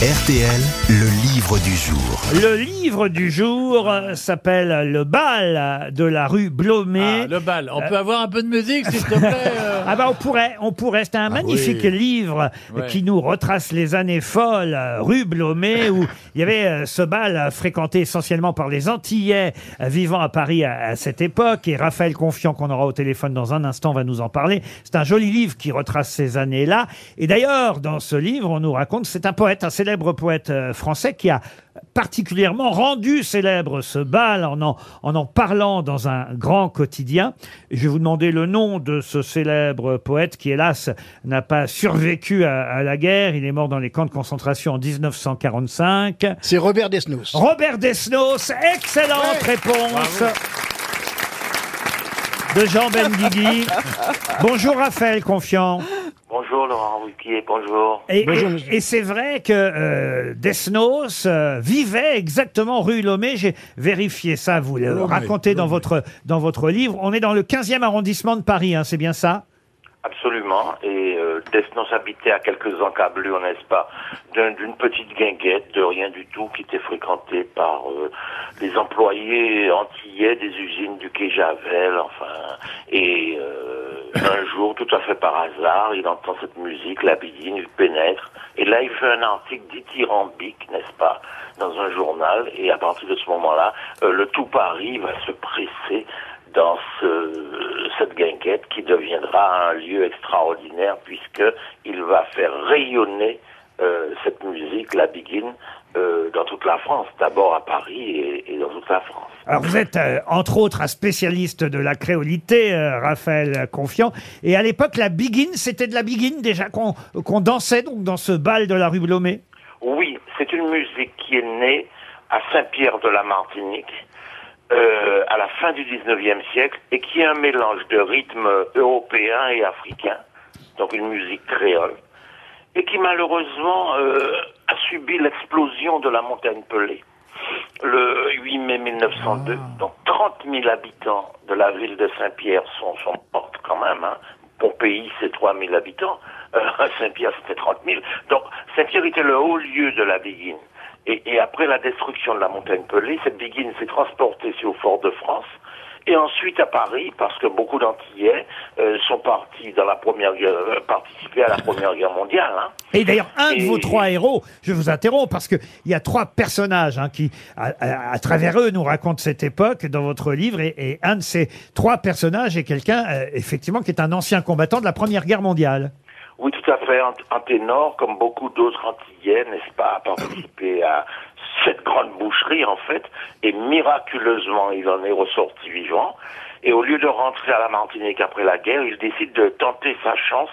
RTL, le livre du jour. Le livre du jour euh, s'appelle Le bal de la rue Blomet. Ah, le bal. On peut avoir un peu de musique, s'il te plaît euh Ah bah on pourrait, on pourrait. C'est un magnifique oui. livre Ouais. qui nous retrace les années folles, euh, rue Blomet, où il y avait euh, ce bal euh, fréquenté essentiellement par les Antillais euh, vivant à Paris à, à cette époque. Et Raphaël Confiant, qu'on aura au téléphone dans un instant, va nous en parler. C'est un joli livre qui retrace ces années-là. Et d'ailleurs, dans ce livre, on nous raconte, c'est un poète, un célèbre poète euh, français qui a particulièrement rendu célèbre ce bal en en, en en parlant dans un grand quotidien. Et Je vais vous demander le nom de ce célèbre poète qui, hélas, n'a pas survécu à, à la guerre. Il est mort dans les camps de concentration en 1945. C'est Robert Desnos. Robert Desnos, excellente réponse de Jean Benguigui. Bonjour Raphaël Confiant. Bonjour Laurent Ruquier, bonjour. Et, Bonjour, et- monsieur. et c'est vrai que euh, Desnos euh, vivait exactement rue Lomé. J'ai vérifié ça, vous le Lomé, racontez dans votre, dans votre livre. On est dans le 15e arrondissement de Paris, hein, c'est bien ça? Absolument. Et euh, Desnos habitait à quelques encablures, n'est-ce pas, d'un- d'une petite guinguette de rien du tout qui était fréquentée par euh, les employés antillais des usines du quai Javel, enfin. Et euh, un jour, tout à fait par hasard, il entend cette musique, la bidine, il pénètre. Et là, il fait un article dithyrambique, n'est-ce pas, dans un journal. Et à partir de ce moment-là, euh, le tout Paris va se presser dans ce, cette guinguette qui deviendra un lieu extraordinaire puisque il va faire rayonner euh, cette musique, la biguine, euh, dans toute la France, d'abord à Paris et, et dans toute la France. Alors vous êtes euh, entre autres un spécialiste de la créolité, Raphaël Confiant. Et à l'époque, la biguine, c'était de la biguine déjà qu'on qu'on dansait donc dans ce bal de la rue Blomet. Oui, c'est une musique qui est née à Saint-Pierre de la Martinique euh, à la fin du 19e siècle et qui est un mélange de rythmes européens et africains, donc une musique créole, et qui malheureusement euh, a subi l'explosion de la montagne Pelée. Le 8 mai 1902, donc 30 000 habitants de la ville de Saint-Pierre sont, sont morts quand même. Hein. Pompéi, c'est 3 000 habitants. Euh, Saint-Pierre, c'était 30 000. Donc, Saint-Pierre était le haut lieu de la Biguine. Et, et après la destruction de la montagne Pelée, cette Biguine s'est transportée sur Fort-de-France. Et ensuite à Paris, parce que beaucoup d'Antillais euh, sont partis dans la première guerre, euh, participer à la première guerre mondiale. Hein. Et d'ailleurs, un de vos trois héros, je vous interromps parce que il y a trois personnages hein, qui, à, à- à travers eux, nous racontent cette époque dans votre livre. Et, et un de ces trois personnages est quelqu'un, euh, effectivement, qui est un ancien combattant de la Première Guerre mondiale. Oui, tout à fait. Un, un ténor, comme beaucoup d'autres Antillais, n'est-ce pas, a participé à cette grande boucherie, en fait, et miraculeusement, il en est ressorti vivant. Et au lieu de rentrer à la Martinique après la guerre, il décide de tenter sa chance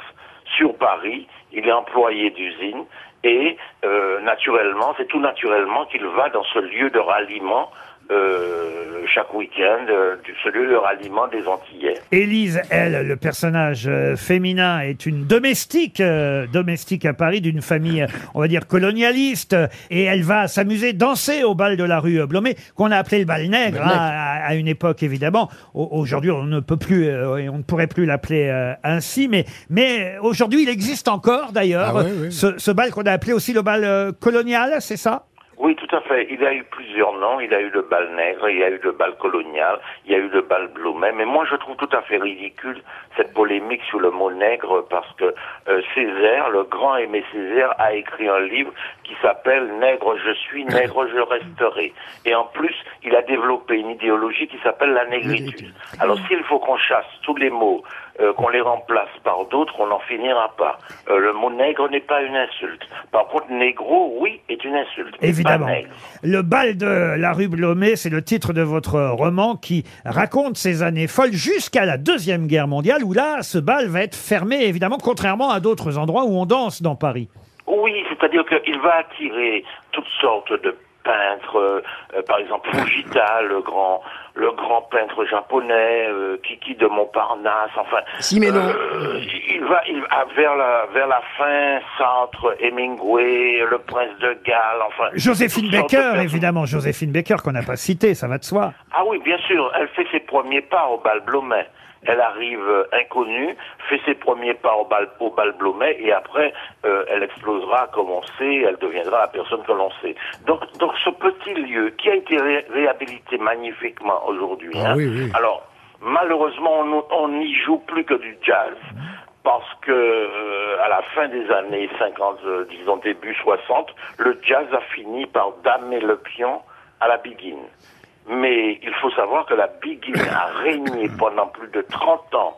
sur Paris. Il est employé d'usine et, euh, naturellement, c'est tout naturellement qu'il va dans ce lieu de ralliement euh, chaque week-end, euh, du- ce lieu de ralliement des Antillais. Élise, elle, le personnage euh, féminin, est une domestique, euh, domestique à Paris d'une famille, on va dire colonialiste, et elle va s'amuser, danser au bal de la rue Blomet, qu'on a appelé le bal nègre, hein, à, à une époque évidemment. Au- Aujourd'hui, on ne peut plus, euh, et on ne pourrait plus l'appeler euh, ainsi, mais mais aujourd'hui, il existe encore d'ailleurs Ah ouais, ouais. ce, ce bal qu'on a appelé aussi le bal euh, colonial, c'est ça? Oui, tout à fait. Il a eu plusieurs noms. Il a eu le bal nègre, il y a eu le bal colonial, il y a eu le bal Blomet. Mais moi, je trouve tout à fait ridicule cette polémique sur le mot nègre parce que euh, Césaire, le grand Aimé Césaire, a écrit un livre qui s'appelle Nègre je suis, nègre je resterai. Et en plus, il a développé une idéologie qui s'appelle la négritude. Alors, s'il faut qu'on chasse tous les mots, euh, qu'on les remplace par d'autres, on n'en finira pas. Euh, le mot nègre n'est pas une insulte. Par contre, négro, oui, est une insulte. Évidemment. Le bal de la rue Blomet, c'est le titre de votre roman qui raconte ces années folles jusqu'à la Deuxième Guerre mondiale, où là, ce bal va être fermé, évidemment, contrairement à d'autres endroits où on danse dans Paris. Oui, c'est-à-dire qu'il va attirer toutes sortes de peintres, euh, par exemple Fujita, le grand, le grand peintre japonais, euh, Kiki de Montparnasse, enfin. Siménon. euh, il va, il va vers la, vers la fin, Centre, Hemingway, le Prince de Galles, enfin. Joséphine Baker, évidemment, Joséphine Baker, qu'on n'a pas cité, ça va de soi. Ah oui, bien sûr, elle fait ses premiers pas au bal Blomet. Elle arrive euh, inconnue, fait ses premiers pas au bal, au bal Blomet et après euh, elle explosera comme on sait, elle deviendra la personne que l'on sait. Donc, donc ce petit lieu qui a été ré- réhabilité magnifiquement aujourd'hui. Ah hein. oui, oui. Alors malheureusement on n'y joue plus que du jazz parce que euh, à la fin des années 50, euh, disons début 60, le jazz a fini par damer le pion à la biguine. Mais il faut savoir que la biguine a régné pendant plus de 30 ans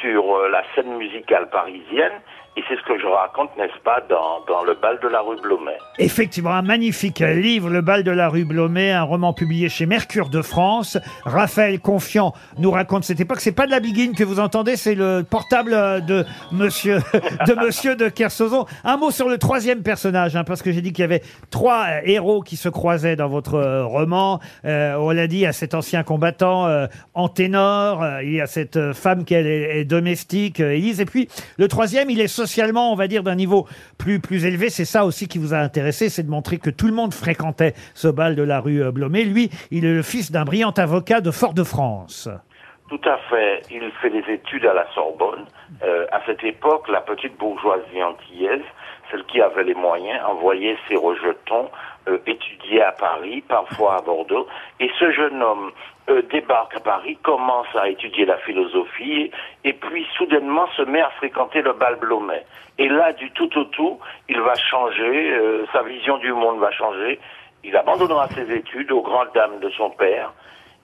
sur euh, la scène musicale parisienne, et c'est ce que je raconte, n'est-ce pas, dans, dans le bal de la rue Blomet. Effectivement, un magnifique livre, Le bal de la rue Blomet, un roman publié chez Mercure de France. Raphaël Confiant nous raconte cette époque. C'est pas de la biguine que vous entendez, c'est le portable euh, de monsieur de monsieur de Kersauzon. Un mot sur le troisième personnage, hein, parce que j'ai dit qu'il y avait trois euh, héros qui se croisaient dans votre euh, roman. Euh, on l'a dit, a cet ancien combattant euh, en ténor, euh, il y a cette euh, femme qui elle, est, est domestique, euh, Élise, et puis le troisième, il est on va dire, d'un niveau plus plus élevé. C'est ça aussi qui vous a intéressé, c'est de montrer que tout le monde fréquentait ce bal de la rue euh, Blomet. Lui, il est le fils d'un brillant avocat de Fort-de-France. Tout à fait. Il fait des études à la Sorbonne. Euh, à cette époque, la petite bourgeoisie antillaise, celle qui avait les moyens, envoyait ses rejetons euh, étudier à Paris, parfois à Bordeaux. Et ce jeune homme euh, débarque à Paris, commence à étudier la philosophie, et puis soudainement se met à fréquenter le bal Blomet. Et là, du tout au tout, il va changer, euh, sa vision du monde va changer. Il abandonnera ses études aux grandes dames de son père.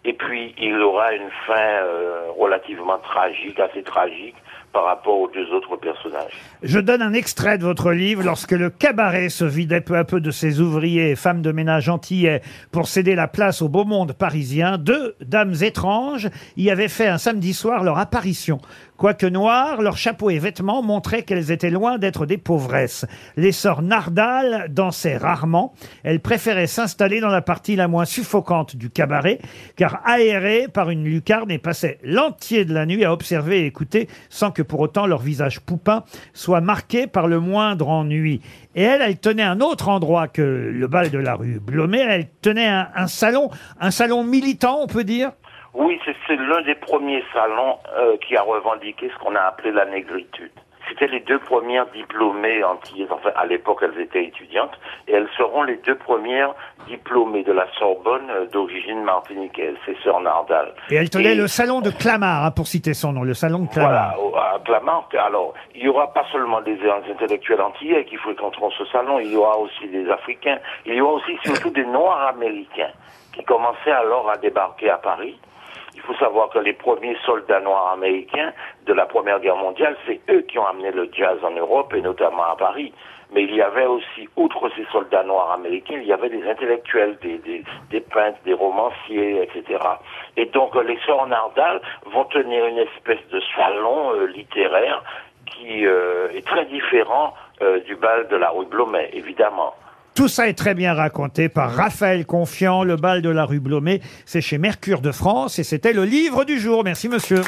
Et puis, il aura une fin euh, relativement tragique, assez tragique, par rapport aux deux autres personnages. Je donne un extrait de votre livre. Lorsque le cabaret se vidait peu à peu de ses ouvriers et femmes de ménage antillais pour céder la place au beau monde parisien, deux dames étranges y avaient fait un samedi soir leur apparition. Quoique noires, leurs chapeaux et vêtements montraient qu'elles étaient loin d'être des pauvresses. Les sœurs Nardal dansaient rarement. Elles préféraient s'installer dans la partie la moins suffocante du cabaret, car aérées par une lucarne et passaient l'entier de la nuit à observer et écouter sans que pour autant leur visage poupin soit marqué par le moindre ennui. Et elle, elle tenait un autre endroit que le bal de la rue Blomet. Elle tenait un, salon, un salon militant, on peut dire? Oui, c'est c'est l'un des premiers salons euh, qui a revendiqué ce qu'on a appelé la négritude. C'était les deux premières diplômées antillaises. Enfin, à l'époque, elles étaient étudiantes. Et elles seront les deux premières diplômées de la Sorbonne euh, d'origine martiniquaise. C'est Sœur Nardal. Et elle tenait Et- le salon de Clamart, hein, pour citer son nom, le salon de Clamart. Voilà, au- à Clamart. Alors, il y aura pas seulement des intellectuels antillais qui fréquenteront ce salon, il y aura aussi des Africains, il y aura aussi surtout des Noirs américains qui commençaient alors à débarquer à Paris. Il faut savoir que les premiers soldats noirs américains de la Première Guerre mondiale, c'est eux qui ont amené le jazz en Europe et notamment à Paris. Mais il y avait aussi, outre ces soldats noirs américains, il y avait des intellectuels, des, peintres, des romanciers, etc. Et donc euh, les sœurs Nardal vont tenir une espèce de salon euh, littéraire qui euh, est très différent du bal de la rue Blomet, évidemment. Tout ça est très bien raconté par Raphaël Confiant, le bal de la rue Blomet. C'est chez Mercure de France et c'était le livre du jour. Merci monsieur.